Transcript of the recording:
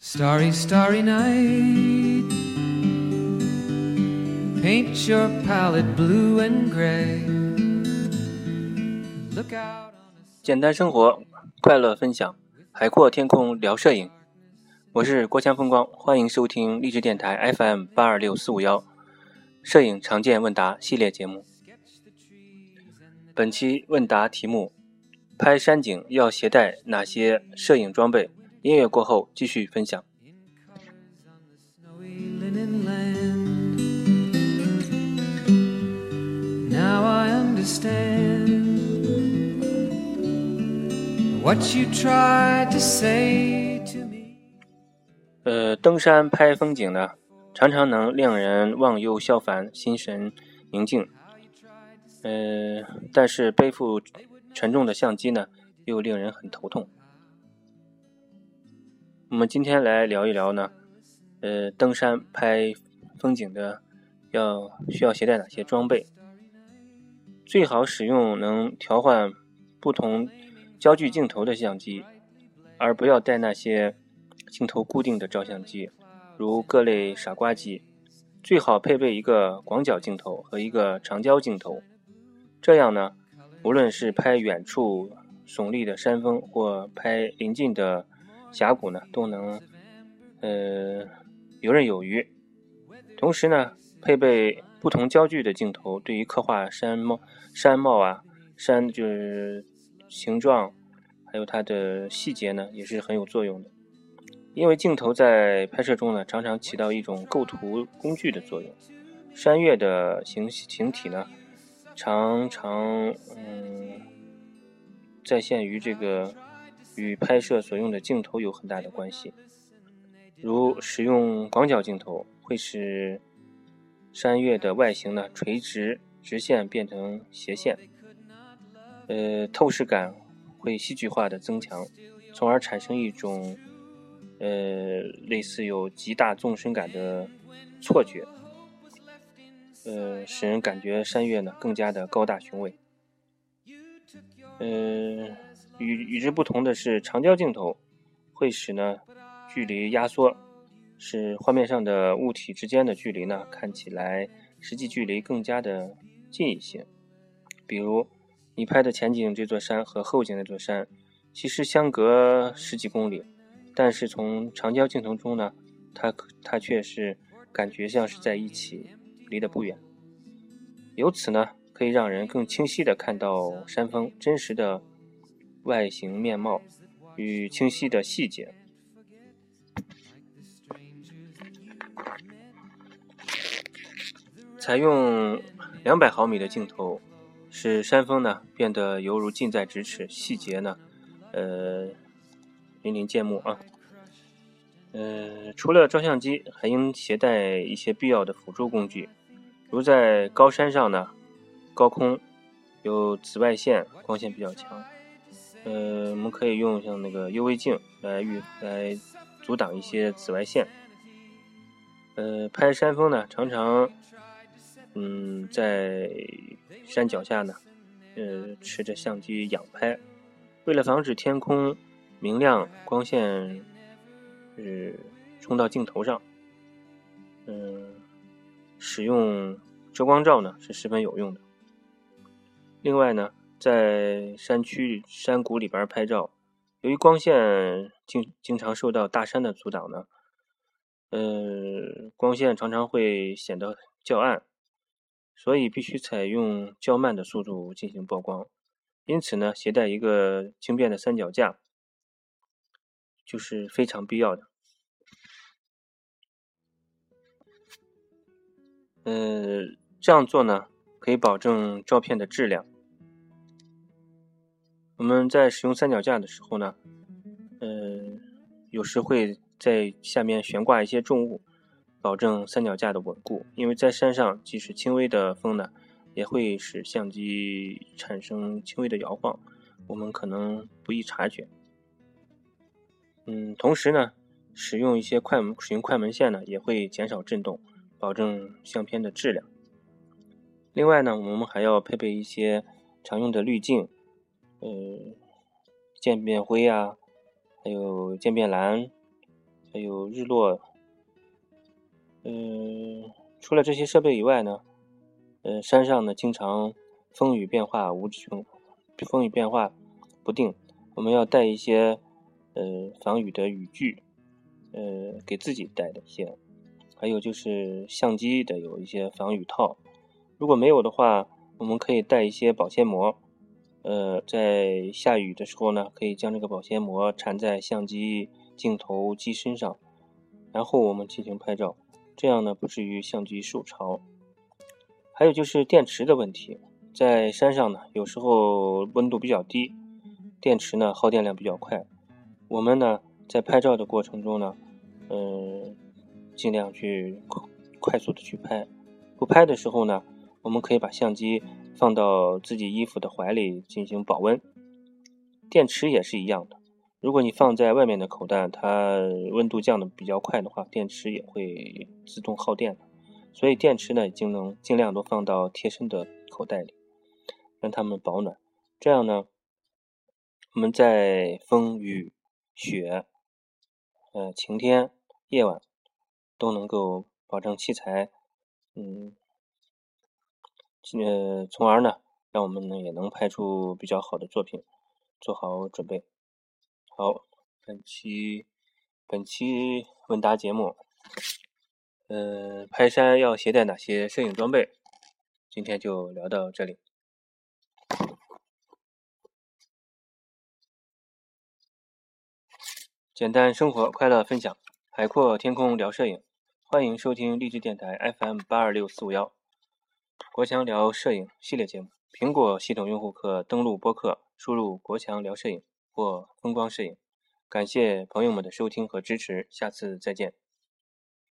Starry, starry night. Paint your palette blue and gray. Look out on a 简单生活，快乐分享，海阔天空聊摄影。我是郭强风光，欢迎收听励志电台 FM 八二六四五幺摄影常见问答系列节目。本期问答题目：拍山景要携带哪些摄影装备？音乐过后继续分享。Now i understand what you try to say to me. 呃登山拍风景呢常常能令人忘忧消烦心神宁静。呃但是背负沉重的相机呢又令人很头痛。我们今天来聊一聊呢，呃，登山拍风景的要需要携带哪些装备？最好使用能调换不同焦距镜头的相机，而不要带那些镜头固定的照相机，如各类傻瓜机。最好配备一个广角镜头和一个长焦镜头，这样呢，无论是拍远处耸立的山峰或拍临近的峡谷呢，都能呃游刃有余。同时呢，配备不同焦距的镜头，对于刻画山貌、山貌啊、山就是形状，还有它的细节呢，也是很有作用的。因为镜头在拍摄中呢，常常起到一种构图工具的作用。山岳的形形体呢，常常嗯，再现于这个与拍摄所用的镜头有很大的关系。如使用广角镜头，会使山岳的外形呢垂直直线变成斜线，呃，透视感会戏剧化的增强，从而产生一种呃类似有极大纵深感的错觉，呃，使人感觉山岳呢更加的高大雄伟。呃，与与之不同的是，长焦镜头会使呢距离压缩，使画面上的物体之间的距离呢看起来实际距离更加的近一些。比如你拍的前景这座山和后景那座山，其实相隔十几公里，但是从长焦镜头中呢，它它却是感觉像是在一起，离得不远。由此呢，可以让人更清晰地看到山峰真实的外形面貌与清晰的细节。采用两百毫米的镜头，使山峰呢变得犹如近在咫尺，细节呢，呃，淋漓见目啊。呃，除了照相机，还应携带一些必要的辅助工具，如在高山上呢，高空有紫外线，光线比较强，呃，我们可以用像那个 UV 镜来预来阻挡一些紫外线。呃，拍山峰呢，常常，嗯，在山脚下呢，呃，持着相机仰拍，为了防止天空明亮，光线是冲到镜头上，嗯，使用遮光罩呢是十分有用的。另外呢，在山区山谷里边拍照，由于光线经经常受到大山的阻挡呢，呃，光线常常会显得较暗，所以必须采用较慢的速度进行曝光。因此呢，携带一个轻便的三脚架就是非常必要的。呃，这样做呢，可以保证照片的质量。我们在使用三脚架的时候呢，呃，有时会在下面悬挂一些重物，保证三脚架的稳固。因为在山上，即使轻微的风呢，也会使相机产生轻微的摇晃，我们可能不易察觉。嗯，同时呢，使用一些快门使用快门线呢，也会减少震动，保证相片的质量。另外呢，我们还要配备一些常用的滤镜，呃，渐变灰啊，还有渐变蓝，还有日落。嗯，除了这些设备以外呢，呃，山上呢经常风雨变化无穷，风雨变化不定，我们要带一些呃防雨的雨具，呃，给自己带的一些，还有就是相机的有一些防雨套，如果没有的话，我们可以带一些保鲜膜，呃，在下雨的时候呢，可以将这个保鲜膜缠在相机镜头机身上，然后我们进行拍照。这样呢，不至于相机受潮。还有就是电池的问题，在山上呢，有时候温度比较低，电池呢耗电量比较快。我们呢在拍照的过程中呢，嗯，尽量去快速的去拍。不拍的时候呢，我们可以把相机放到自己衣服的怀里进行保温。电池也是一样的。如果你放在外面的口袋，它温度降的比较快的话，电池也会自动耗电的。所以电池呢，已经能尽量都放到贴身的口袋里，让它们保暖。这样呢，我们在风雨雪、呃晴天、夜晚都能够保证器材，嗯，呃，从而呢，让我们呢也能拍出比较好的作品，做好准备。好，本期本期问答节目，嗯，拍山要携带哪些摄影装备？今天就聊到这里。简单生活，快乐分享，海阔天空聊摄影，欢迎收听励志电台 FM 八二六四五幺，国强聊摄影系列节目。苹果系统用户可登录播客，输入“国强聊摄影”。或风光摄影，感谢朋友们的收听和支持，下次再见。